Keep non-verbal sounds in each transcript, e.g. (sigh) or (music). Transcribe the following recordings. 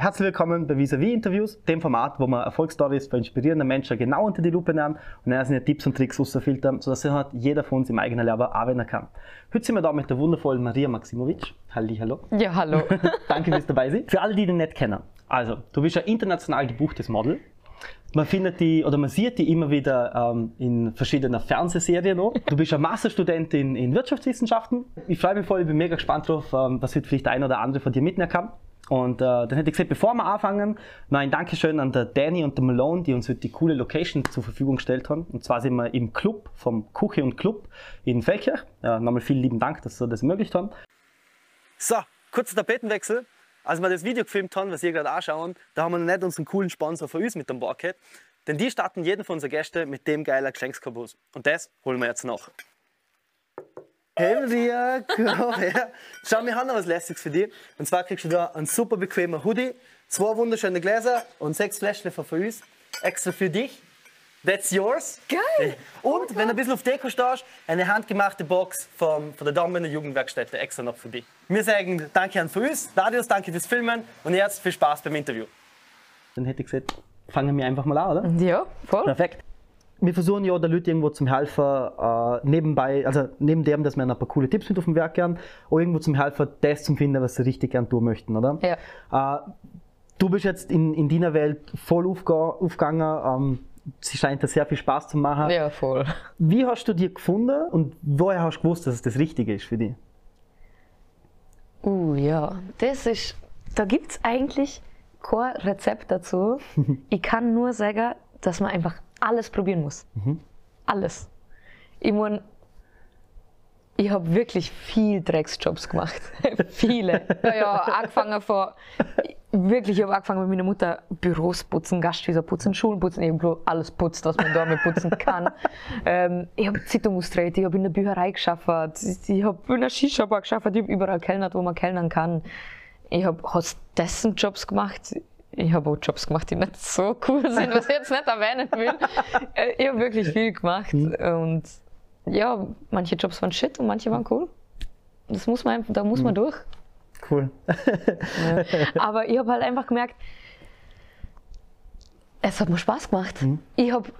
herzlich willkommen bei Vis-a-vis Interviews, dem Format, wo wir Erfolgsstories von inspirierenden Menschen genau unter die Lupe nehmen und dann sind Tipps und Tricks rausfiltern, sodass halt jeder von uns im eigenen Leben anwenden kann. Heute sind wir da mit der wundervollen Maria Maximovic. Halli, hallo. Ja, hallo. (laughs) Danke fürs dabei sein. Für alle, die dich nicht kennen. Also, du bist ein international gebuchtes Model. Man findet die oder man sieht die immer wieder ähm, in verschiedenen Fernsehserien noch. Du bist ein Masterstudentin in Wirtschaftswissenschaften. Ich freue mich voll, ich bin mega gespannt drauf, ähm, was heute vielleicht der ein oder andere von dir mitnehmen kann. Und äh, dann hätte ich gesagt, bevor wir anfangen, noch ein Dankeschön an der Danny und der Malone, die uns heute die coole Location zur Verfügung gestellt haben. Und zwar sind wir im Club vom Kuche und Club in Feldkirch. Ja, nochmal vielen lieben Dank, dass sie das ermöglicht haben. So, kurzer Tapetenwechsel. Als wir das Video gefilmt haben, was ihr gerade anschauen, da haben wir noch nicht unseren coolen Sponsor von uns mit dem gehabt. Denn die starten jeden von unseren Gästen mit dem geilen Geschenkskabus. Und das holen wir jetzt noch. Hey Maria, komm her. Schau, wir haben noch was Lässiges für dich. Und zwar kriegst du da einen super bequemen Hoodie, zwei wunderschöne Gläser und sechs Fläschchen von uns. Extra für dich. That's yours. Geil! Und wenn du ein bisschen auf Deko stehst, eine handgemachte Box vom, von der Damen der Jugendwerkstätte extra noch für dich. Wir sagen Danke an uns, Dadius, danke fürs Filmen und jetzt viel Spaß beim Interview. Dann hätte ich gesagt, fangen wir einfach mal an, oder? Ja, voll. Perfekt. Wir versuchen ja den Leuten irgendwo zum helfen, äh, nebenbei, also neben dem, dass wir ein paar coole Tipps mit auf dem Werk gern, auch irgendwo zum helfen, das zu finden, was sie richtig gern tun möchten, oder? Ja. Äh, du bist jetzt in, in deiner Welt voll aufge aufgegangen. Ähm, sie scheint da sehr viel Spaß zu machen. Ja, voll. Wie hast du dir gefunden und woher hast du gewusst, dass es das Richtige ist für dich? Uh, ja. Das ist, da gibt es eigentlich kein Rezept dazu. (laughs) ich kann nur sagen, dass man einfach alles probieren muss. Alles. Ich meine, ich habe wirklich viel Drecksjobs gemacht. (laughs) Viele. Ja, ja, angefangen von, wirklich, ich habe angefangen mit meiner Mutter Büros putzen, Gasthäuser putzen, Schulen putzen, irgendwo alles putzt, was man da mit putzen kann. (laughs) ähm, ich habe Zeitung austreten, ich habe in der Bücherei geschafft, ich habe in der Skischaubar geschafft, ich habe überall kellnert, wo man kellnern kann. Ich habe Hostessen-Jobs gemacht. Ich habe auch Jobs gemacht, die nicht so cool sind, was ich jetzt nicht erwähnen will. Äh, ich habe wirklich viel gemacht und ja, manche Jobs waren shit und manche waren cool. Das muss man, da muss man durch. Cool. Aber ich habe halt einfach gemerkt, es hat mir Spaß gemacht. Ich habe,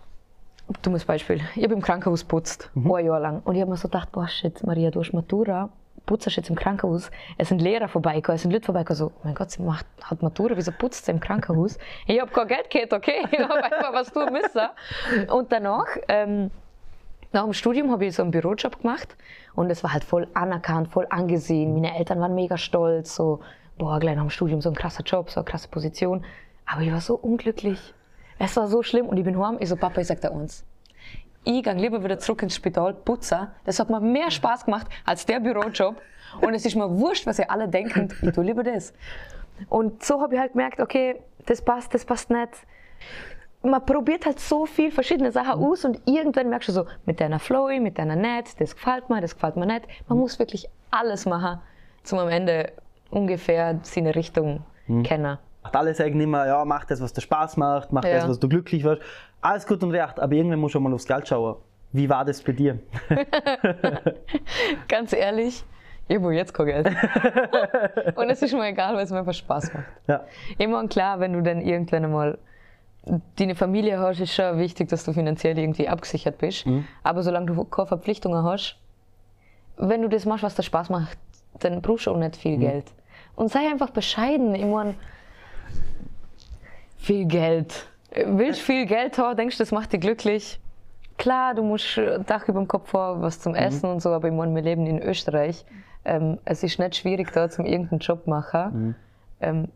dummes Beispiel, ich habe im Krankenhaus putzt, ein Jahr lang. Und ich habe mir so gedacht, boah shit, Maria, du hast Matura, putzt jetzt im Krankenhaus. Es sind Lehrer vorbeigekommen, es sind Leute vorbeigekommen, so, mein Gott, sie macht, hat Matura, wieso putzt sie im Krankenhaus? (laughs) ich habe kein Geld gehabt, okay, (laughs) ich habe einfach was tun müssen. Und danach, ähm, nach dem Studium habe ich so einen Bürojob gemacht und es war halt voll anerkannt, voll angesehen. Meine Eltern waren mega stolz, so, boah, gleich nach dem Studium so ein krasser Job, so eine krasse Position. Aber ich war so unglücklich. Es war so schlimm und ich bin heim, ich so, Papa, ich sag dir uns. Ich gehe lieber wieder zurück ins Spital, putzen. Das hat mir mehr Spaß gemacht als der Bürojob. Und es ist mir wurscht, was ihr alle denken, ich tue lieber das. Und so habe ich halt gemerkt, okay, das passt, das passt nicht man probiert halt so viel verschiedene Sachen aus und irgendwann merkst du so, mit deiner Flowy, mit deiner Net, das gefällt mir, das gefällt mir nicht. Man muss wirklich alles machen, zum am Ende ungefähr seine Richtung kennen. Macht alles eigentlich immer, ja, mach das, was dir Spaß macht, mach Ja. das, was du glücklich wirst. Alles gut und recht, aber irgendwann musst du mal aufs Geld schauen. Wie war das bei dir? (laughs) Ganz ehrlich, ich habe jetzt kein Geld. (laughs) und es ist mir egal, weil es mir einfach Spaß macht. Ja. Immer und klar, wenn du dann irgendwann einmal deine Familie hast, ist schon wichtig, dass du finanziell irgendwie abgesichert bist. Aber solange du keine Verpflichtungen hast, wenn du das machst, was dir Spaß macht, dann brauchst du auch nicht viel Geld. Und sei einfach bescheiden. Ich meine, viel Geld. Willst viel Geld haben, denkst du, das macht dich glücklich? Klar, du musst Dach über dem Kopf haben, was zum Essen und so, aber ich meine, wir leben in Österreich. Ähm, es ist nicht schwierig, da zum irgendeinen Job machen. Ähm,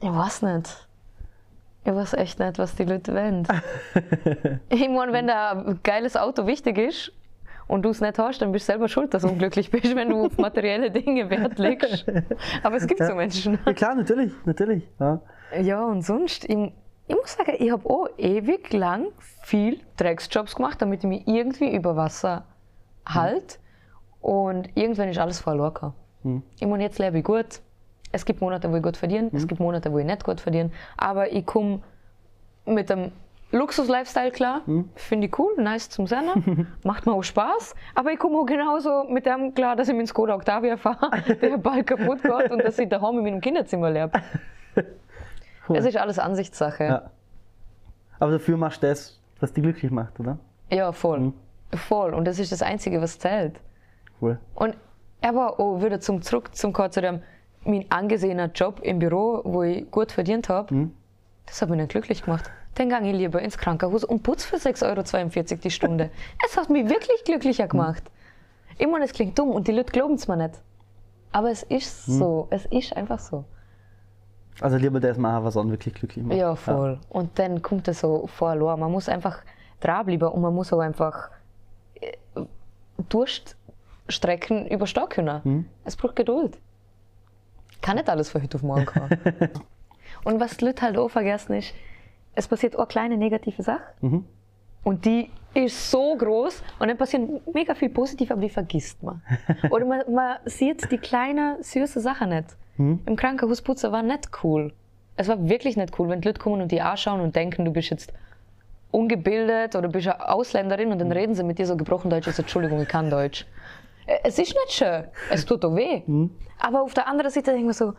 ich weiß nicht. Ich weiß echt nicht, was die Leute wollen. (laughs) ich meine, wenn da ein geiles Auto wichtig ist und du es nicht hast, dann bist du selber schuld, dass du unglücklich bist, wenn du auf materielle Dinge Wert legst. Aber es gibt so Menschen. ja, klar, natürlich, natürlich. Ja. Ja, und sonst, ich, ich muss sagen, ich habe auch ewig lang viel Drecksjobs gemacht, damit ich mich irgendwie über Wasser halte. Und irgendwann ist alles verloren. gegangen. Ich meine, jetzt lebe ich gut. Es gibt Monate, wo ich gut verdiene, es gibt Monate, wo ich nicht gut verdiene. Aber ich komme mit einem Luxus-Lifestyle, klar. Finde ich cool, nice zum Sehen. (laughs) Macht mir auch Spaß. Aber ich komme auch genauso mit dem klar, dass ich mit dem Skoda Octavia fahre, (laughs) der bald kaputt geht und dass ich daheim in meinem Kinderzimmer lebe. Cool. Es ist alles Ansichtssache. Ja, Ja. Aber dafür machst du das, was dich glücklich macht, oder? voll. Voll. Und das ist das Einzige, was zählt. Cool. Und aber auch wieder zum zurück zum zu dem mein angesehener Job im Büro, wo ich gut verdient habe, das hat mich nicht glücklich gemacht. Dann gehe ich lieber ins Krankenhaus und putze für 6,42 Euro die Stunde. (laughs) es hat mich wirklich glücklicher gemacht. Ich meine, es klingt dumm und die Leute glauben es mir nicht. Aber es ist so. Es ist einfach so. Also lieber das machen, was einen wirklich glücklich macht. Ja, voll. Und dann kommt es so verloren. Man muss einfach dranbleiben und man muss auch einfach äh, Durststrecken überstehen können. Es braucht Geduld. Kann nicht alles von heute auf morgen kommen. (laughs) und was die Leute halt auch vergessen ist, es passiert auch eine kleine negative Sache. Und die ist so groß und dann passieren mega viel positiv, aber die vergisst man. (laughs) Oder man, man sieht die kleinen, süßen Sachen nicht. Im Krankenhaus putzen war nicht cool. Es war wirklich nicht cool, wenn die Leute kommen und die anschauen und denken, du bist jetzt ungebildet oder bist eine Ausländerin und dann reden sie mit dir so gebrochen Deutsch, also Entschuldigung, ich kann Deutsch. Es ist nicht schön, es tut auch weh. Aber auf der anderen Seite denke ich mir so,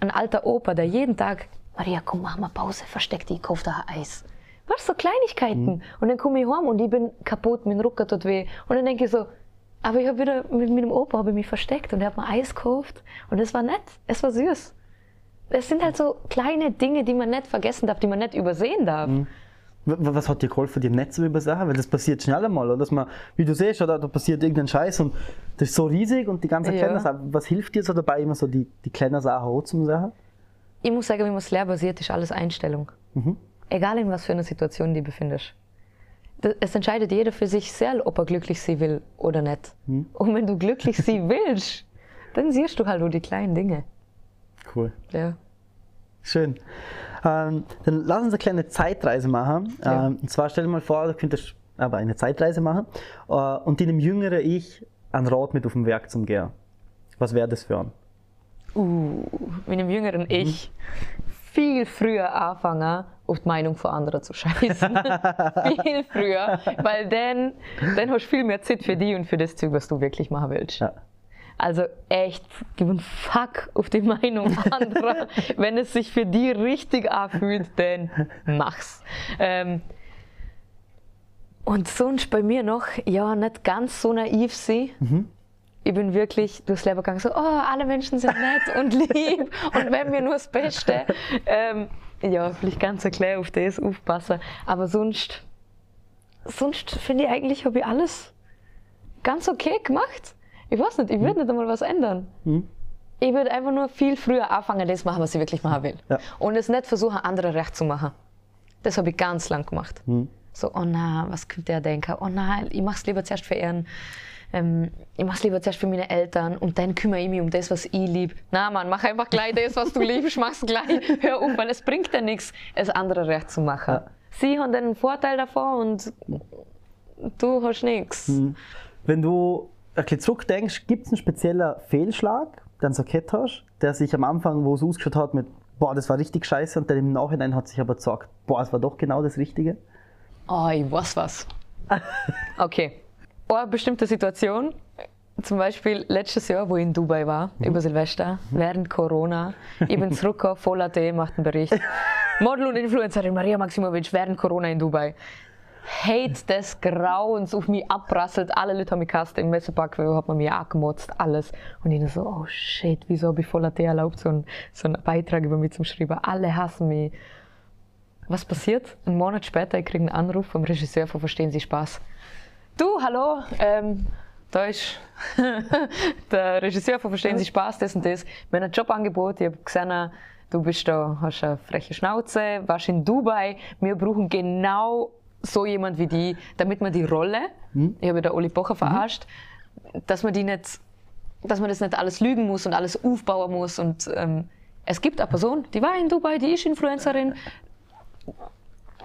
ein alter Opa, der jeden Tag, Maria, komm, mach mal Pause, versteck dich, ich kauf da Eis. Was, so Kleinigkeiten. Und dann komme ich heim und ich bin kaputt, mein Rücken tut weh. Und dann denke ich so, aber ich habe wieder mit meinem Opa habe ich mich versteckt und er hat mir Eis gekauft. Und es war nett, es war süß. Es sind halt so kleine Dinge, die man nicht vergessen darf, die man nicht übersehen darf. W- Was hat dir geholfen, dir nicht zu übersagen? Weil das passiert schnell einmal, oder? Dass man, wie du siehst, oder, da passiert irgendein Scheiß und das ist so riesig und die ganzen Ja. kleinen Sachen. Was hilft dir so dabei, immer so die, die kleinen Sachen auch zu sagen? Ich muss sagen, wie man es lehrbasiert, ist alles Einstellung. Egal in was für einer Situation du befindest. Es entscheidet jeder für sich selbst, ob er glücklich sein will oder nicht. Und wenn du glücklich sein (laughs) willst, dann siehst du halt nur die kleinen Dinge. Cool. Ja. Schön. Ähm, dann lass uns eine kleine Zeitreise machen. Ja. Ähm, und zwar stell dir mal vor, du könntest aber eine Zeitreise machen äh, und deinem jüngeren Ich ein Rat mit auf den Werk zum Gehen. Was wäre das für ein? Uh, mit einem jüngeren Ich viel früher anfangen, auf die Meinung von anderen zu scheißen. (laughs) viel früher, weil dann, dann hast du viel mehr Zeit für dich und für das Zeug, was du wirklich machen willst. Ja. Also echt, gib einen Fuck auf die Meinung anderer. (laughs) Wenn es sich für die richtig anfühlt, dann mach's. Ähm, und sonst bei mir noch, ja, nicht ganz so naiv sein. Ich bin wirklich durchs Leben gegangen, so, oh, alle Menschen sind nett und lieb und wenn mir nur das Beste. Ähm, ja, vielleicht ganz erklären auf das aufpassen. Aber sonst, sonst finde ich eigentlich, habe ich alles ganz okay gemacht. Ich weiß nicht, ich würde nicht einmal was ändern. Ich würde einfach nur viel früher anfangen, das machen, was ich wirklich machen will. Ja. Und es nicht versuchen, andere recht zu machen. Das habe ich ganz lang gemacht. So, oh nein, was könnte der denken? Oh nein, ich mache es lieber zuerst für ihren. Ähm, ich mache es lieber zuerst für meine Eltern und dann kümmere ich mich um das, was ich liebe. Na Mann, mach einfach gleich das, was du liebst, mach's gleich. (laughs) Hör auf, weil es bringt dir nichts, es andere recht zu machen. Ja. Sie haben einen Vorteil davon und du hast nichts. Wenn du ein bisschen zurückdenkst, gibt es einen speziellen Fehlschlag, den du so gehabt hast, der sich am Anfang, wo es ausgeschaut hat, mit boah, das war richtig scheiße und dann im Nachhinein hat sich aber gesagt, boah, es war doch genau das Richtige? Oh, ich weiß was. (laughs) Okay. Eine bestimmte Situation, zum Beispiel letztes Jahr, wo ich in Dubai war, über Silvester, während Corona. Ich bin zurückgekommen, voller Tee, macht einen Bericht. Model und Influencerin Maria Maximovic während Corona in Dubai. Hate des Grauens auf mich abprasselt. Alle Leute haben mich gehasst. Im Messepark hat man mich angemotzt, alles. Und ich so, oh shit, wieso habe ich voller Tee erlaubt, so einen, so einen Beitrag über mich zu schreiben. Alle hassen mich. Was passiert? Einen Monat später, ich kriege einen Anruf vom Regisseur von Verstehen Sie Spaß. Du, hallo, ähm, da ist (laughs) der Regisseur von Verstehen Sie Spaß, das und das. Wir haben ein Jobangebot, ich habe gesehen, du bist da, hast eine freche Schnauze, warst in Dubai. Wir brauchen genau so jemand wie die, damit man die Rolle, ich habe der Oli Pocher verarscht, dass man die nicht, dass man das nicht alles lügen muss und alles aufbauen muss. Und ähm, es gibt eine Person, die war in Dubai, die ist Influencerin,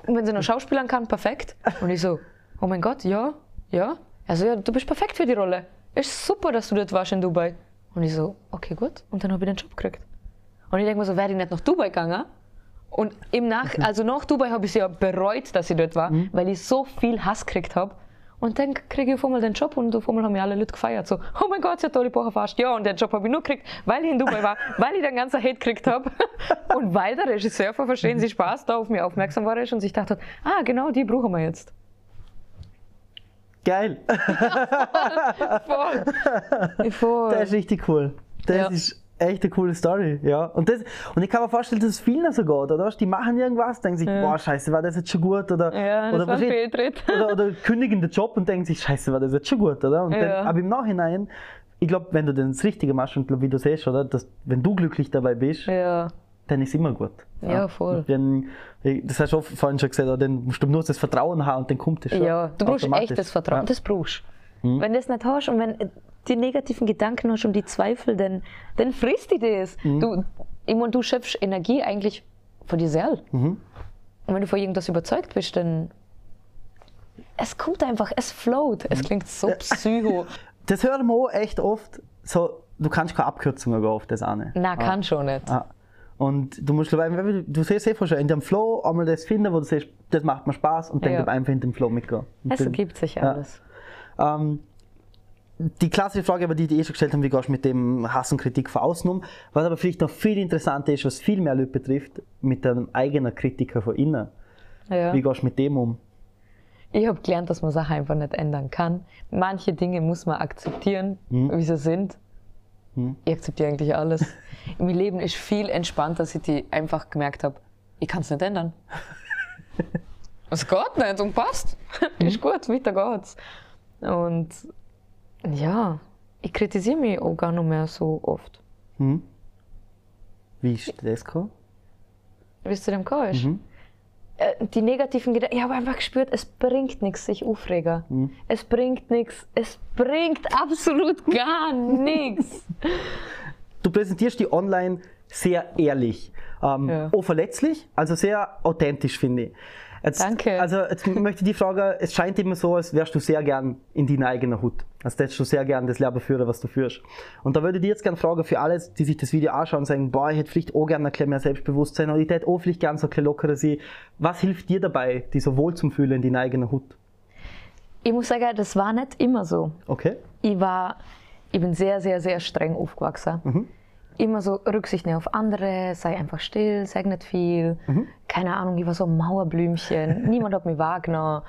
und wenn sie noch Schauspielern kann, perfekt. Und ich so, oh mein Gott, ja, ja. Also ja, du bist perfekt für die Rolle. Ist super, dass du dort warst in Dubai. Und ich so, okay, gut. Und dann habe ich den Job gekriegt. Und ich denke mir so, wäre ich nicht nach Dubai gegangen Und im Nach, (laughs) also nach Dubai habe ich es ja bereut, dass ich dort war, Mhm. weil ich so viel Hass gekriegt habe. Und dann kriege ich auf einmal den Job und auf einmal haben mich alle Leute gefeiert. So, oh mein Gott, sie hat tolle Woche fast. Ja, und den Job habe ich nur gekriegt, weil ich in Dubai war, (laughs) weil ich den ganzen Hate gekriegt habe. Und weil der Regisseur von Verstehen Sie Spaß da auf mich aufmerksam war und sich dachte, ah, genau die brauchen wir jetzt. Geil. Voll. Voll. (laughs) Das ist richtig cool. Das Ja. ist echt eine coole Story. Ja. Und, das, und ich kann mir vorstellen, dass es vielen so geht, oder? Die machen irgendwas, denken sich, boah, scheiße, war das jetzt schon gut? Oder, Ja, das oder, Fehltritt. oder, oder kündigen den Job und denken sich, scheiße, war das jetzt schon gut, oder? Ja. dann, aber im Nachhinein, ich glaube, wenn du das Richtige machst und glaub, wie du siehst, oder? Dass, wenn du glücklich dabei bist, Ja. Dann ist immer gut. Ja, voll. Wenn, das hast du vorhin schon gesagt, dann musst du nur das Vertrauen haben und dann kommt es schon. Ja, du brauchst automatisch. echtes Vertrauen. Ja. Das brauchst du. Wenn du das nicht hast und wenn die negativen Gedanken hast und die Zweifel, dann, dann frisst die das. Du, ich meine, du schöpfst Energie eigentlich von dir selbst. Und wenn du von irgendwas überzeugt bist, dann. Es kommt einfach, es float. Es klingt so psycho. (laughs) Das hören wir auch echt oft. So, du kannst keine Abkürzungen auf das eine. Na, kann schon nicht. Ah. Und du musst, ich, du, siehst eh schon, in dem Flow einmal das finden, wo du siehst, das macht mir Spaß und dann Ja. einfach in dem Flow mitgehen. Und Es ergibt sich Ja. alles. Ähm, die klassische Frage, aber die, die ich eh schon gestellt haben, wie gehst du mit dem Hass und Kritik von außen um? Was aber vielleicht noch viel interessanter ist, was viel mehr Leute betrifft, mit einem eigenen Kritiker von innen. Ja. Wie gehst du mit dem um? Ich habe gelernt, dass man Sachen einfach nicht ändern kann. Manche Dinge muss man akzeptieren, wie sie sind. Ich akzeptiere eigentlich alles. (laughs) Mein Leben ist viel entspannter, seit ich einfach gemerkt habe, ich kann es nicht ändern. (laughs) Es geht nicht und passt. Ist gut, weiter geht's. Und ja, ich kritisiere mich auch gar nicht mehr so oft. Wie ist das gekommen? Wie es zu dem gekommen ist. Äh, Die negativen Gedanken, ich habe einfach gespürt, es bringt nichts, sich aufregen. Es bringt nichts, es bringt absolut (laughs) gar nichts. Du präsentierst die online sehr ehrlich, ähm, Ja. auch verletzlich, also sehr authentisch, finde ich. Jetzt, Danke. Also jetzt möchte ich die Frage, es scheint immer so, als wärst du sehr gern in deiner eigenen Hut. Als hättest du sehr gern das Leben führen, was du führst. Und da würde ich dir jetzt gerne fragen, für alle, die sich das Video anschauen und sagen, boah, ich hätte vielleicht auch gerne ein bisschen mehr Selbstbewusstsein oder ich hätte auch vielleicht gerne so ein bisschen lockerer sein. Was hilft dir dabei, die so wohl zum Fühlen in deiner eigenen Hut? Ich muss sagen, das war nicht immer so. Okay? Ich war, ich bin sehr, sehr, sehr streng aufgewachsen. Immer so Rücksicht nehmen auf andere, sei einfach still, sag nicht viel. Keine Ahnung, ich war so ein Mauerblümchen. (laughs) Niemand hat mich wahrgenommen.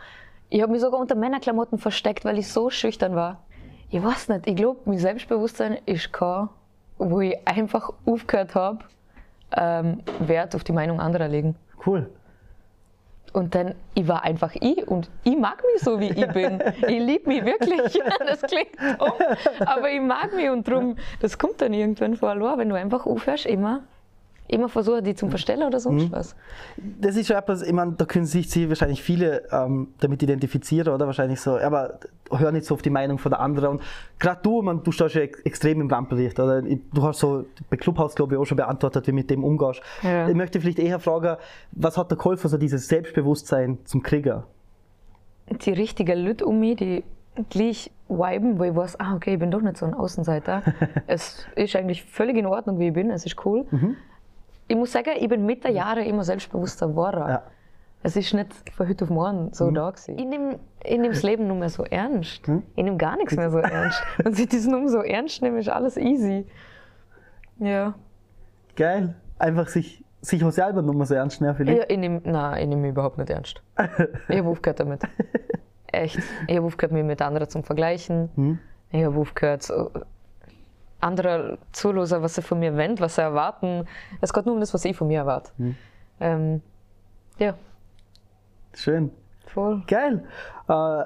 Ich habe mich sogar unter Männerklamotten versteckt, weil ich so schüchtern war. Ich weiß nicht, ich glaube, mein Selbstbewusstsein ist kein, wo ich einfach aufgehört habe, ähm, Wert auf die Meinung anderer legen. Cool. Und dann, ich war einfach ich und ich mag mich so, wie ich (laughs) bin. Ich liebe mich wirklich. (laughs) Das klingt dumm, aber ich mag mich und darum, das kommt dann irgendwann vor allein, wenn du einfach aufhörst, immer, immer versuchen, die zum Verstellen oder sonst was. Das ist schon etwas, ich meine, da können sich wahrscheinlich viele ähm, damit identifizieren, oder? Wahrscheinlich so, aber hör nicht so auf die Meinung von der anderen. Und gerade du, man, du stehst ja ex extrem im Rampenlicht, oder? Du hast so bei Clubhouse, glaube ich, auch schon beantwortet, wie mit dem umgehst. Ja. Ich möchte vielleicht eher fragen, was hat der geholfen, so dieses Selbstbewusstsein zum Krieger? Die richtigen Leute um mich, die gleich viben, wo ich weiß, ah, okay, ich bin doch nicht so ein Außenseiter. (laughs) es ist eigentlich völlig in Ordnung, wie ich bin, es ist cool. Ich muss sagen, ich bin mit der Jahre immer selbstbewusster geworden. Ja. Es ist nicht von heute auf morgen so da gewesen. Ich nehme ich nehme das Leben nur mehr so ernst. Ich nehme gar nichts mehr so ernst. Und sich das nur so ernst nehmen, ist alles easy. Ja. Geil. Einfach sich, sich auch selber nur mal so ernst nehmen, vielleicht. ja ich nehme nein, ich nehme mich überhaupt nicht ernst. Ich habe aufgehört damit. (laughs) Echt. Ich habe aufgehört, mich mit anderen zu vergleichen. Ich habe aufgehört, andere zuhören, was sie von mir wollen, was sie erwarten. Es geht nur um das, was ich von mir erwarte. Ähm, ja, Schön. voll. Geil. Äh,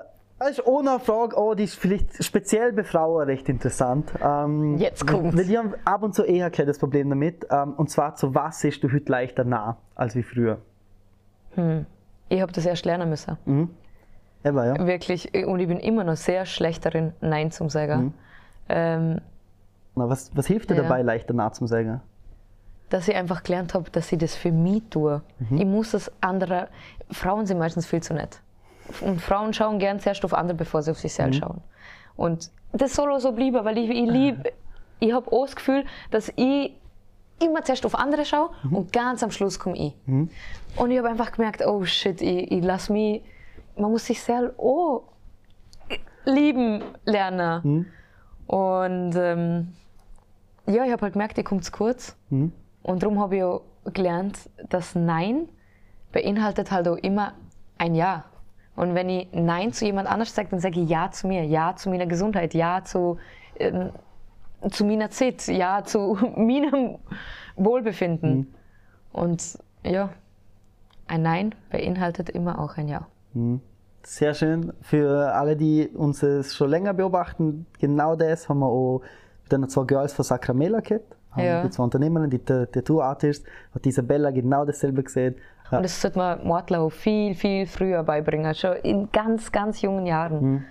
ist eine Frage, oh, die ist vielleicht speziell bei Frauen recht interessant. Ähm, Jetzt kommt's. Weil die haben ab und zu eher das Problem damit. Ähm, und zwar, zu was siehst du heute leichter nah als wie früher? Ich habe das erst lernen müssen. Eben, ja. Wirklich. Und ich bin immer noch sehr schlecht darin, Nein zum sagen. Ähm, Na, was, was hilft dir Ja. dabei, leichter nah zum sagen? dass ich einfach gelernt habe, dass ich das für mich tue. Ich muss das andere. Frauen sind meistens viel zu nett. Und Frauen schauen gern zuerst auf andere, bevor sie auf sich selbst schauen. Und das soll auch so bleiben, weil ich, ich liebe, ich habe auch das Gefühl, dass ich immer zuerst auf andere schaue und ganz am Schluss komme ich. Und ich habe einfach gemerkt, oh shit, ich, ich lasse mich, man muss sich sehr oh, lieben lernen. Und ähm, ja, ich habe halt gemerkt, ich komme zu kurz. Und darum habe ich auch gelernt, dass Nein beinhaltet halt auch immer ein Ja. Und wenn ich Nein zu jemand anders sage, dann sage ich Ja zu mir, Ja zu meiner Gesundheit, Ja zu, ähm, zu meiner Zeit, Ja zu (laughs) meinem Wohlbefinden. Und ja, ein Nein beinhaltet immer auch ein Ja. Sehr schön. Für alle, die uns schon länger beobachten, genau das haben wir auch mit den zwei Girls von Sacramela gehabt. Haben Ja. Die zwei Unternehmerinnen, die Tattoo-Artist, hat Isabella genau dasselbe gesehen. Und das sollte man Mordler auch viel, viel früher beibringen, schon in ganz, ganz jungen Jahren.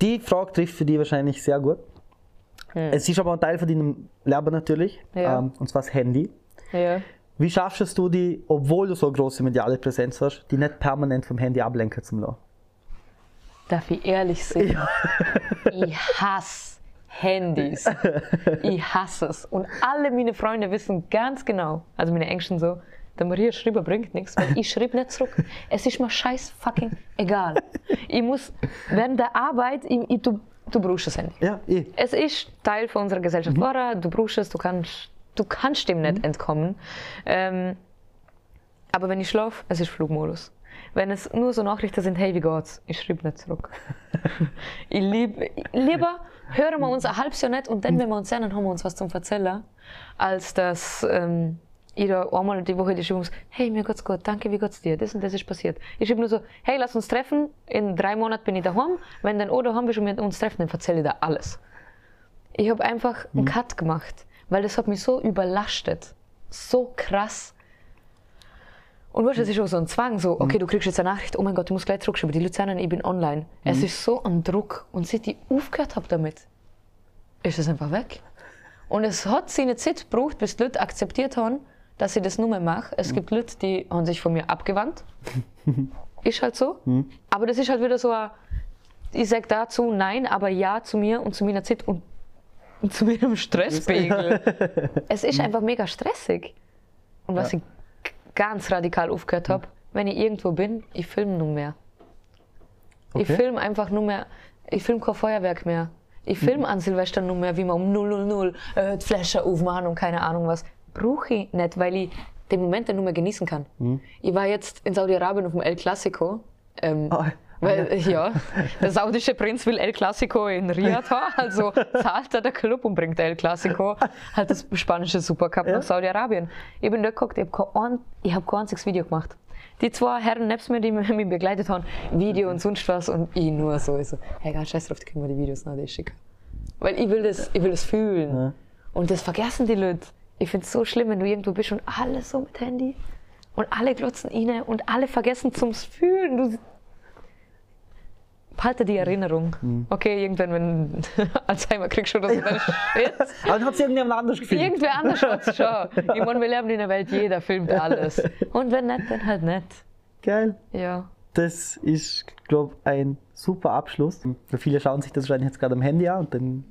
Die Frage trifft für die wahrscheinlich sehr gut. Es ist aber ein Teil von deinem Leben natürlich, Ja. ähm, und zwar das Handy. Ja. Wie schaffst du die, obwohl du so eine große mediale Präsenz hast, die nicht permanent vom Handy ablenken zu lassen? Darf ich ehrlich sein? Ich hasse Handys. (laughs) Ich hasse es. Und alle meine Freunde wissen ganz genau, also meine Engsten so, der Maria schreiben bringt nichts, weil ich schreibe nicht zurück. Es ist mir scheiß fucking egal. Ich muss während der Arbeit, ich, ich, du, du brauchst das Handy. Ja, ich. Es ist Teil von unserer Gesellschaft geworden. Du brauchst es, du kannst, du kannst dem nicht entkommen. Ähm, aber wenn ich schlafe, es ist Flugmodus. Wenn es nur so Nachrichten sind, hey, wie geht's? Ich schreibe nicht zurück. (laughs) ich lieb, lieber hören wir uns ein halbes Jahr nicht und dann, wenn wir uns sehen, dann haben wir uns was zum Erzählen, als dass ähm, da einmal die Woche die schreibe, muss, hey, mir geht's gut, danke, wie geht's dir? Das und das ist passiert. Ich schreibe nur so, hey, lass uns treffen, in drei Monaten bin ich daheim, wenn dann auch daheim bist und wir uns treffen, dann erzähle ich dir alles. Ich habe einfach einen Cut gemacht, weil das hat mich so überlastet. So krass. Und weißt, es ist auch so ein Zwang, so, okay, du kriegst jetzt eine Nachricht, oh mein Gott, ich muss gleich zurückschreiben, die Luzerner, ich bin online. Es ist so ein Druck. Und seit ich aufgehört habe damit, ist es einfach weg. Und es hat seine Zeit gebraucht, bis die Leute akzeptiert haben, dass ich das nur mehr mache. Es gibt Leute, die haben sich von mir abgewandt. (laughs) ist halt so. Aber das ist halt wieder so ein, ich sage dazu nein, aber ja zu mir und zu meiner Zeit und, zu meinem (laughs) Stresspegel. es ist einfach mega stressig. Und was Ja. ich ganz radikal aufgehört habe, wenn ich irgendwo bin, ich filme nur mehr. Ich Okay. filme einfach nur mehr, ich filme kein Feuerwerk mehr. Ich filme an Silvester nur mehr, wie man um 000 äh, die Flasche aufmachen und keine Ahnung was. Brauche ich nicht, weil ich den Moment dann nur mehr genießen kann. Ich war jetzt in Saudi-Arabien auf dem El Clasico. Ähm, Ah, weil, ja, der saudische Prinz will El Clasico in Riyadh haben, also zahlt er der Club und bringt El Clasico, halt das spanische Supercup Ja. nach Saudi-Arabien. Ich bin dort geguckt, ich habe kein, ich hab kein einziges Video gemacht. Die zwei Herren nebst mir, die (laughs) mich begleitet haben, Video und sonst was und ich nur so, ich so hey, ganz scheiß drauf, die können mir die Videos noch die schicken. Weil ich will das, ich will das fühlen. Ja. Und das vergessen die Leute. Ich finde es so schlimm, wenn du irgendwo bist und alle so mit Handy und alle glotzen inne und alle vergessen zum Fühlen. Du Behalte die Erinnerung. Okay, irgendwann, wenn (laughs) Alzheimer kriegst oder so, dann (laughs) shit. Aber dann hat es irgendjemand anders gefilmt. Irgendwer anders hat's schon. (laughs) Ich meine, wir leben in der Welt, jeder filmt alles. Und wenn nicht, dann halt nicht. Geil. Ja. Das ist, glaube ich, ein super Abschluss. Viele schauen sich das wahrscheinlich jetzt gerade am Handy an und dann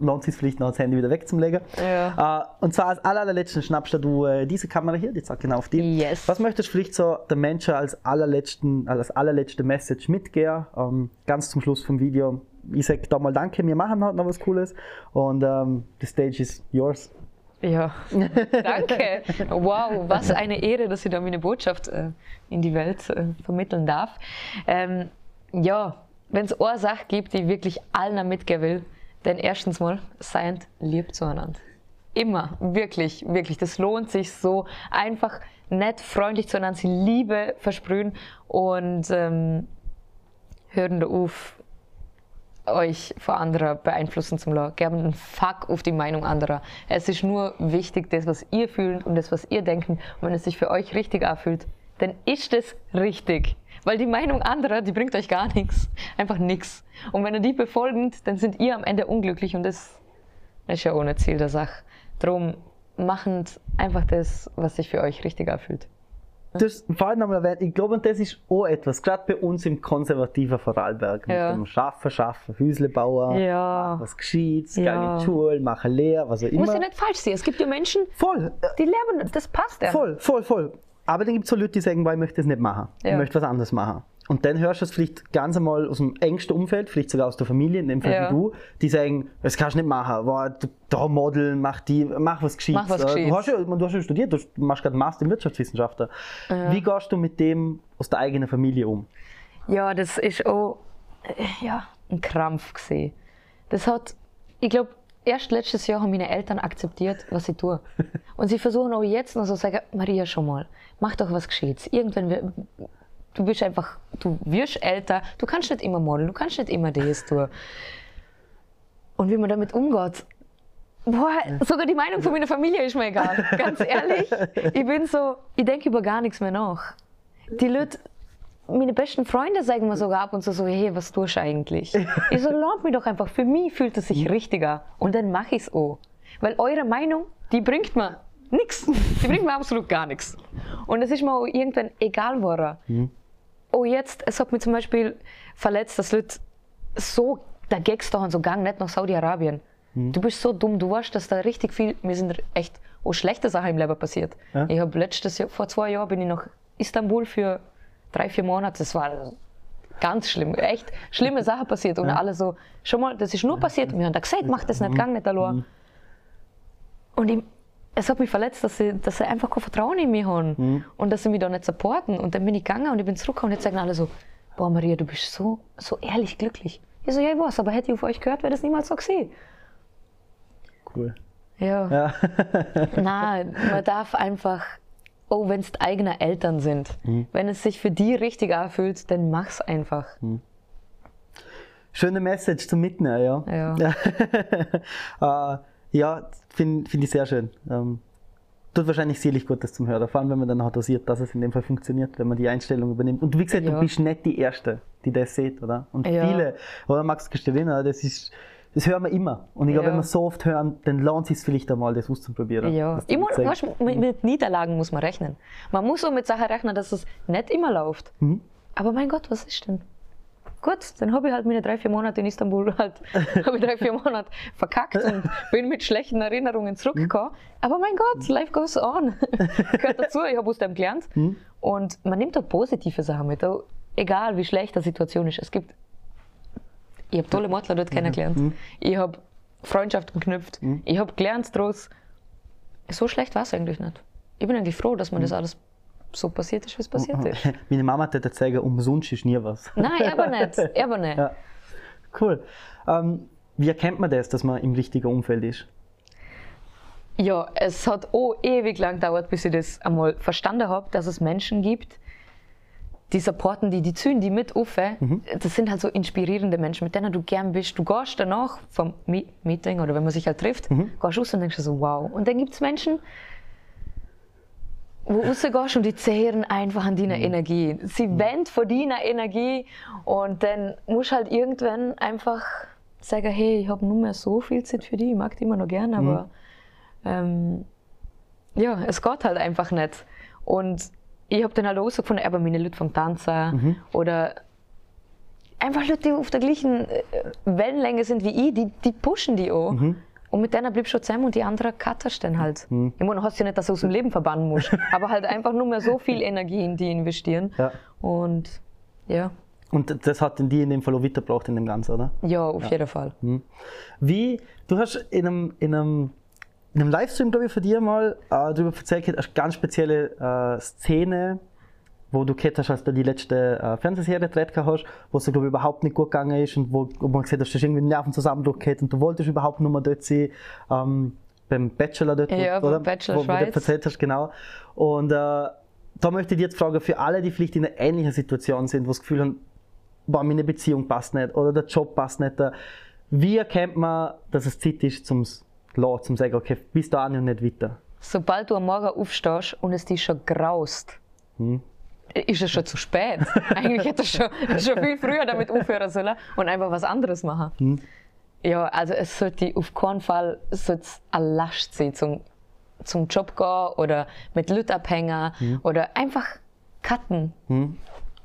lohnt es sich vielleicht noch das Handy wieder wegzulegen. Ja. Äh, und zwar als allerletzten schnappst du äh, diese Kamera hier, die zeigt genau auf die. Yes. Was möchtest du vielleicht so den Menschen als, allerletzten, als allerletzte Message mitgeben? Ähm, ganz zum Schluss vom Video. Ich sage da mal Danke, wir machen heute noch was Cooles und ähm, the stage is yours. Ja, (laughs) danke. Wow, was eine Ehre, dass ich da meine Botschaft äh, in die Welt äh, vermitteln darf. Ähm, ja, wenn es eine Sache gibt, die ich wirklich allen mitgeben will, dann erstens mal, seid lieb zueinander. Immer, wirklich, wirklich. Das lohnt sich so. Einfach nett, freundlich zueinander, sie Liebe versprühen und ähm, hören da auf, euch von anderen beeinflussen zu lassen. Gebt einen Fuck auf die Meinung anderer. Es ist nur wichtig, das, was ihr fühlt und das, was ihr denkt. Und wenn es sich für euch richtig anfühlt, dann ist es richtig. Weil die Meinung anderer, die bringt euch gar nichts. Einfach nichts. Und wenn ihr die befolgt, dann sind ihr am Ende unglücklich und das ist ja ohne Ziel der Sache. Drum machend einfach das, was sich für euch richtig anfühlt. du hast vorhin nochmal erwähnt, ich glaube, und das ist auch etwas, gerade bei uns im konservativen Vorarlberg, mit Ja. dem Schaffen, Schaffen, Häusle bauen, Ja. was Gescheites, Ja. gehen in die Schule, machen Lehre, was auch Muss ja immer. nicht falsch sein. Es gibt ja Menschen, Voll, die lernen, das passt ja. voll, voll, voll. Aber dann gibt es so Leute, die sagen, ich möchte das nicht machen, ich Ja. möchte was anderes machen. Und dann hörst du es vielleicht ganz einmal aus dem engsten Umfeld, vielleicht sogar aus der Familie, in dem Fall Ja. wie du, die sagen, das kannst du nicht machen, du- da modeln, mach, die, mach was Gescheites. Mach was Äh, Du Gescheites. hast ja, du hast ja studiert, du machst gerade Master in Wirtschaftswissenschaften. Wie gehst du mit dem aus der eigenen Familie um? Ja, das ist auch äh, ja, ein Krampf gesehen. Das hat, ich glaube, erst letztes Jahr haben meine Eltern akzeptiert, was ich tue. Und sie versuchen auch jetzt noch so zu sagen, Maria, schon mal, mach doch was Gescheites. Irgendwann, wir- du bist einfach, du wirst älter, du kannst nicht immer modeln, du kannst nicht immer das tun. Und wie man damit umgeht, boah, sogar die Meinung von meiner Familie ist mir egal. Ganz ehrlich, ich bin so, ich denke über gar nichts mehr nach. Die Leute, meine besten Freunde sagen mir sogar ab und zu so, hey, was tust du eigentlich? (laughs) Ich so, lernt mich doch einfach, für mich fühlt es sich richtiger. Und dann mache ich es auch. Weil eure Meinung, die bringt mir nichts. Die bringt mir absolut gar nichts. Und es ist mir auch irgendwann egal geworden. Oh, jetzt, es hat mich zum Beispiel verletzt, dass Leute so, da gehst du so gang nicht nach Saudi-Arabien. Du bist so dumm, du weißt, dass da richtig viel, mir sind echt auch schlechte Sachen im Leben passiert. Ja. Ich habe letztes Jahr, vor zwei Jahren bin ich nach Istanbul für drei, vier Monate. Das war ganz schlimm, echt schlimme Sachen passiert. Und alle so, schon mal, das ist nur passiert. Wir haben da gesagt, mach das nicht, gang nicht allein. Und ich, es hat mich verletzt, dass sie, dass sie einfach kein Vertrauen in mich haben und dass sie mich da nicht supporten. Und dann bin ich gegangen und ich bin zurückgekommen und jetzt sagen alle so, boah Maria, du bist so, so ehrlich glücklich. Ich so, ja, ich weiß, aber hätte ich auf euch gehört, wäre das niemals so gesehen. Cool. Ja. Ja. Nein, man darf einfach, oh, wenn es eigene Eltern sind, wenn es sich für die richtig anfühlt, dann mach's einfach. Schöne Message zum Mitnehmen, ja. Ja. Ja, (laughs) äh, ja finde find ich sehr schön. Ähm, tut wahrscheinlich selig gut, das zum Hören. Vor allem, wenn man dann auch dosiert, dass es in dem Fall funktioniert, wenn man die Einstellung übernimmt. Und wie gesagt, Ja. du bist nicht die Erste, die das sieht, oder? Und Ja. viele, oder Max Castellina, das ist, das hören wir immer. Und ich glaube, Ja. wenn wir so oft hören, dann lohnt es sich vielleicht einmal, das auszuprobieren. Ja, ich muss, weißt, mit, Niederlagen muss man rechnen. Man muss auch mit Sachen rechnen, dass es nicht immer läuft. Mhm. Aber mein Gott, was ist denn? Gut, dann habe ich halt meine drei, vier Monate in Istanbul halt, (laughs) habe ich drei, vier Monate verkackt und bin mit schlechten Erinnerungen zurückgekommen. Aber mein Gott, life goes on. (laughs) Gehört dazu, ich habe aus dem gelernt. Und man nimmt auch positive Sachen mit, egal wie schlecht die Situation ist. Es gibt, ich habe tolle Modler dort kennengelernt. Ich habe Freundschaften geknüpft. Ich habe gelernt daraus, so schlecht war es eigentlich nicht. Ich bin eigentlich froh, dass mir das alles so passiert ist, wie es passiert ist. (laughs) Meine Mama hat dir sagen, umsonst ist nie was. Nein, aber nicht. (laughs) Aber nicht. Ja. Cool. Ähm, wie erkennt man das, dass man im richtigen Umfeld ist? Ja, es hat auch ewig lang gedauert, bis ich das einmal verstanden habe, dass es Menschen gibt, die supporten die, die ziehen die mit auf. Das sind halt so inspirierende Menschen, mit denen du gern bist. Du gehst danach vom Me- Meeting oder wenn man sich halt trifft, gehst raus und denkst so, wow. Und dann gibt es Menschen, wo rausgehst und die zehren einfach an deiner Energie. Sie wendet von deiner Energie und dann musst du halt irgendwann einfach sagen, hey, ich habe nur mehr so viel Zeit für dich, ich mag dich immer noch gern, aber ähm, ja, es geht halt einfach nicht. Und ich habe dann halt herausgefunden, aber meine Leute vom Tanzen oder einfach Leute, die auf der gleichen äh, Wellenlänge sind wie ich, die, die pushen die auch. Und mit denen bleibst du zusammen und die anderen cuttest dann halt. Ich meine, du hast ja nicht, dass du aus dem Leben verbannen musst, (laughs) aber halt einfach nur mehr so viel Energie in die investieren. Ja. Und ja, Und das hat in die in dem Fall auch weitergebracht in dem Ganzen, oder? ja, auf jeden Fall. Wie, du hast in einem, in einem, in einem Livestream, glaube ich, von dir mal äh, darüber erzählt, eine ganz spezielle äh, Szene, wo du gehört hast, als du die letzte äh, Fernsehserie gedreht hast, wo es, glaube ich, überhaupt nicht gut gegangen ist und wo, wo man gesehen hat, dass du irgendwie Nervenzusammenbruch gehabt und du wolltest überhaupt nicht mehr dort sein, ähm, beim Bachelor dort, Ja, oder? Bachelor wo, wo du erzählt hast, genau. Und äh, da möchte ich dir jetzt fragen, für alle, die vielleicht in einer ähnlichen Situation sind, wo das Gefühl haben, boah, meine Beziehung passt nicht oder der Job passt nicht. äh, Wie erkennt man, dass es Zeit ist, zum Lassen, zum sagen, okay, bis dahin und nicht weiter? Sobald du am Morgen aufstehst und es dich schon graust, ist es schon zu spät. (laughs) Eigentlich hätte ich schon, schon viel früher damit aufhören sollen und einfach was anderes machen. Ja, also es sollte auf keinen Fall sollte eine Last sein, zum zum Job gehen oder mit Leuten abhängen oder einfach cutten.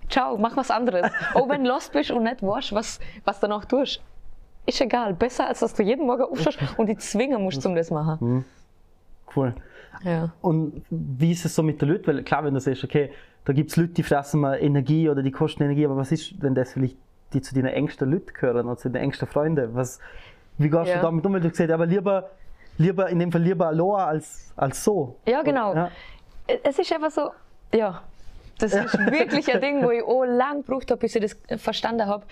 Ciao, mach was anderes. (laughs) Auch wenn du lost bist und nicht weißt, was, was danach tust. Ist egal. Besser, als dass du jeden Morgen aufstehst (laughs) und dich zwingen musst, um das zu machen. Cool. Ja. Und wie ist es so mit den Leuten? Weil klar, wenn du sagst, okay, da gibt es Leute, die fressen mal Energie oder die kosten Energie, aber was ist, wenn das vielleicht die zu deinen engsten Leuten gehören oder zu deinen engsten Freunden? Was, wie gehst Ja. du damit um, wenn du gesagt aber lieber, lieber, in dem Fall lieber Aloha als, als so? Ja, genau. Ja. Es ist einfach so, ja, das ist (laughs) wirklich ein Ding, wo ich auch lang gebraucht habe, bis ich das verstanden habe.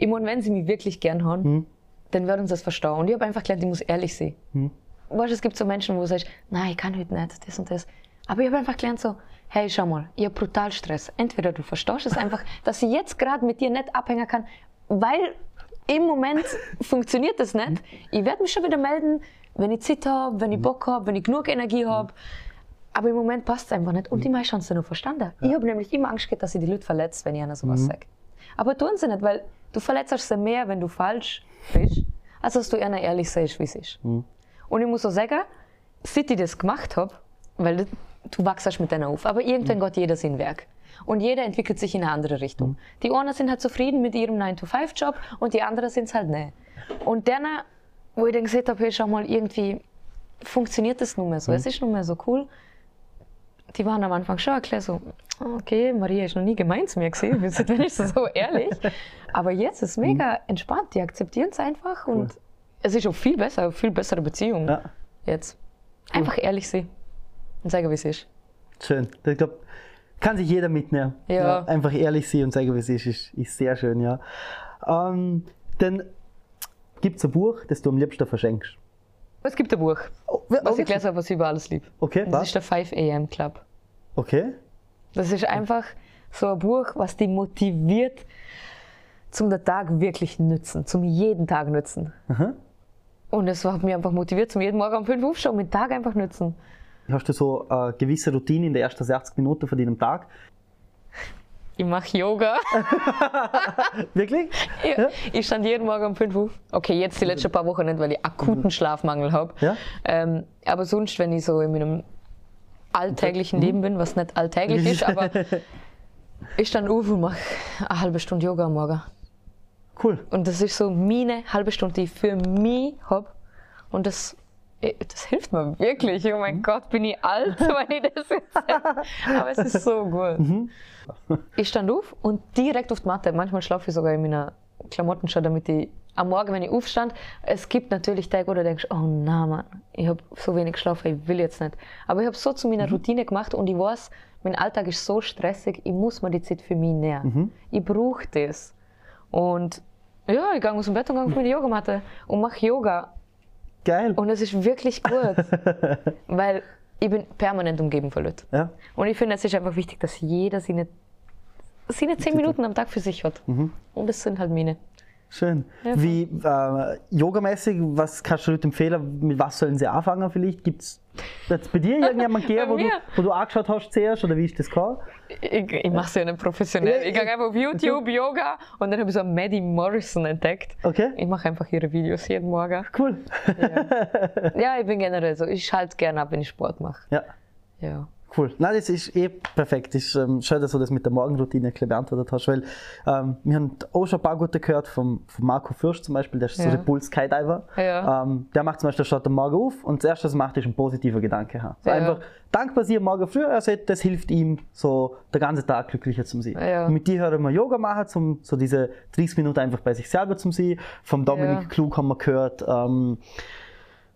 Ich meine, wenn sie mich wirklich gern haben, Mhm. dann werden sie das verstehen. Und ich habe einfach gelernt, ich muss ehrlich sein. Mhm. Weißt, du, es gibt so Menschen, wo du sagst, nein, ich kann heute nicht, das und das. Aber ich habe einfach gelernt so, hey, schau mal, ich habe brutal Stress. Entweder du verstehst es einfach, (laughs) dass ich jetzt gerade mit dir nicht abhängen kann, weil im Moment (laughs) funktioniert das nicht. Ich werde mich schon wieder melden, wenn ich Zeit habe, wenn ich Bock habe, wenn ich genug Energie habe. Aber im Moment passt es einfach nicht. Und die meisten haben es noch verstanden. Ich habe nämlich immer Angst gehabt, dass ich die Leute verletze, wenn ich einer sowas sage. Aber tun sie nicht, weil du verletzt sie mehr, wenn du falsch bist, als dass du ihnen ehrlich sagst, wie es ist. Und ich muss auch sagen, seit ich das gemacht habe, weil du- wachst mit denen auf, aber irgendwann geht jeder sein Werk. Und jeder entwickelt sich in eine andere Richtung. Die einen sind halt zufrieden mit ihrem 9-to-5-Job und die anderen sind es halt nicht. Und denen, wo ich dann gesagt habe, hey, schau mal, irgendwie funktioniert das nicht mehr so. Es ist nicht mehr so cool. Die waren am Anfang schon erklärt so, okay, Maria ist noch nie gemein zu mir gesehen, wir sind (laughs) wenigstens so ehrlich. Aber jetzt ist es mega entspannt, die akzeptieren es einfach und es ist auch viel besser, viel bessere Beziehung Ja. jetzt. Einfach ehrlich sein und sagen, wie es ist. Schön. Ich glaube, kann sich jeder mitnehmen. Ja. Einfach ehrlich sein und sagen, wie es ist, ist, ist sehr schön, ja. Ähm, dann gibt es ein Buch, das du am liebsten verschenkst. Es gibt ein Buch, Oh, was ich gelesen habe, was ich über alles lieb. Okay, Das was? ist der 5 AM Club. Okay. Das ist einfach so ein Buch, was dich motiviert, zum den Tag wirklich nützen, zum jeden Tag nützen. Aha. Und es hat mich einfach motiviert, zum jeden Morgen um 5 Uhr aufstehen und den Tag einfach nützen. Hast du so eine gewisse Routine in den ersten 60 Minuten von deinem Tag? Ich mache Yoga. (laughs) Wirklich? Ich, ich stand jeden Morgen um 5 Uhr. Okay, jetzt die letzten paar Wochen nicht, weil ich akuten Schlafmangel habe. Ja. Ähm, aber sonst, wenn ich so in meinem alltäglichen Leben bin, was nicht alltäglich ist, aber (laughs) ich stand auf und mache eine halbe Stunde Yoga am Morgen. Cool. Und das ist so meine halbe Stunde, die ich für mich habe. Und das, das hilft mir wirklich. Oh mein Gott, bin ich alt, (laughs) wenn ich das jetzt. Aber es ist so gut. Ich stand auf und direkt auf die Matte. Manchmal schlafe ich sogar in meiner Klamotten schon, damit ich am Morgen, wenn ich aufstand, es gibt natürlich Tage, wo du denkst, oh na Mann, ich habe so wenig geschlafen, ich will jetzt nicht. Aber ich habe so zu meiner Routine gemacht und ich weiß, mein Alltag ist so stressig, ich muss mir die Zeit für mich nehmen. Ich brauche das. Und ja, ich gehe aus dem Bett und gehe auf meine Yogamatte und mache Yoga. Geil. Und es ist wirklich gut, (laughs) weil ich bin permanent umgeben von Leuten. Ja. Und ich finde, es ist einfach wichtig, dass jeder seine, seine 10 Minuten am Tag für sich hat. Und das sind halt meine. Schön. Ja, Wie äh, yogamäßig, was kannst du Leuten empfehlen? Mit was sollen sie anfangen vielleicht? Gibt es bei dir irgendjemand gegeben, wo du, wo du angeschaut hast zuerst oder wie ist das gekommen? Ich, ich mache es ja nicht professionell. Ich gehe einfach auf YouTube, Yoga und dann habe ich so Maddie Morrison entdeckt. Okay. Ich mache einfach ihre Videos jeden Morgen. Cool. (laughs) Ja, ich bin generell so. Ich schalte gerne ab, wenn ich Sport mache. Ja, Ja. Cool. Nein, das ist eh perfekt. Ist ähm, schön, dass du das mit der Morgenroutine beantwortet hast, weil ähm, wir haben auch schon ein paar gute gehört, vom, von Marco Fürst zum Beispiel, der ist so Ja. der Bull Skydiver. Ja. Ähm, der macht zum Beispiel, der steht am Morgen auf und das erste, was er macht, ist ein positiver Gedanke haben. So Ja. einfach dankbar sein am Morgen früh, sagt, das hilft ihm, so den ganzen Tag glücklicher zu sein. Ja. Und mit dir hören wir Yoga machen, um so diese 30 Minuten einfach bei sich selber zu sein. Vom Dominik. Klug haben wir gehört, ähm,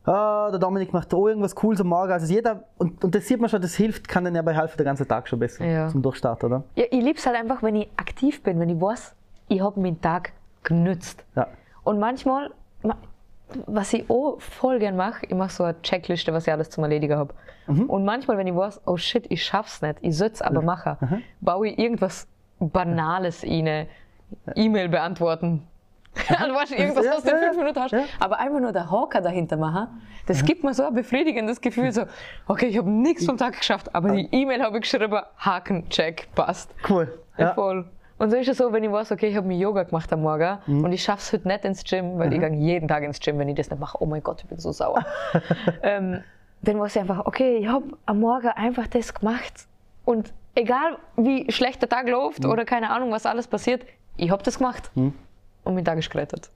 ah, der Dominik macht auch irgendwas Cooles am Morgen. Also jeder, und, und das sieht man schon, das hilft, kann dann ja bei helfen, den ganzen Tag schon besser Ja. zum Durchstarten, oder? ja ich liebe es halt einfach, wenn ich aktiv bin, wenn ich weiß, ich habe meinen Tag genützt. Ja. Und manchmal, ma- was ich auch voll gern mache, ich mache so eine Checkliste, was ich alles zum Erledigen habe. Und manchmal, wenn ich weiß, oh shit, ich schaff's nicht, ich soll es aber machen, baue ich irgendwas Banales rein, E-Mail beantworten. Also weißt du, irgendwas, Ja, in ja, fünf ja. Minuten hast. Ja. Aber einfach nur der Haker dahinter machen, das gibt mir so ein befriedigendes Gefühl, so, okay, ich habe nichts vom Tag geschafft, aber die E-Mail habe ich geschrieben, Haken, check, passt. Cool. Ja. Ja. voll. Und so ist es so, wenn ich weiß, okay, ich habe mir Yoga gemacht am Morgen Mhm. und ich schaffe es heute nicht ins Gym, weil ich gehe jeden Tag ins Gym, wenn ich das nicht mache. Oh mein Gott, ich bin so sauer. (laughs) ähm, dann weiß ich einfach, okay, ich habe am Morgen einfach das gemacht. Und egal wie schlecht der Tag läuft oder keine Ahnung, was alles passiert, ich habe das gemacht. Und Tag ist gerettet.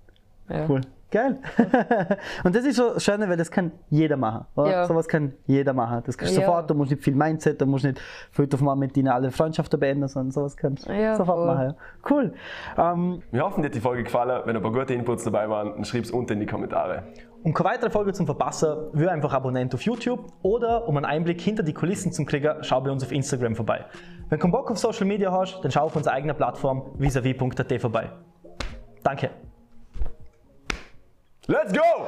Ja. Cool. Geil. (laughs) und das ist so das Schöne, weil das kann jeder machen. Oder? Ja. Sowas kann jeder machen. Das kannst du Ja. sofort, da musst nicht viel Mindset, da musst nicht viel auf mal mit denen alle Freundschaften beenden, sondern sowas kannst du Ja, sofort voll. machen. Ja. Cool. Ähm, Wir hoffen, dir hat die Folge gefallen. Wenn ein paar gute Inputs dabei waren, dann schreib es unten in die Kommentare. um keine weitere Folge zu verpassen, wir einfach Abonnent auf YouTube oder um einen Einblick hinter die Kulissen zu kriegen, schau bei uns auf Instagram vorbei. Wenn du keinen Bock auf Social Media hast, dann schau auf unserer eigenen Plattform visavi.at vorbei. Danke. Let's go!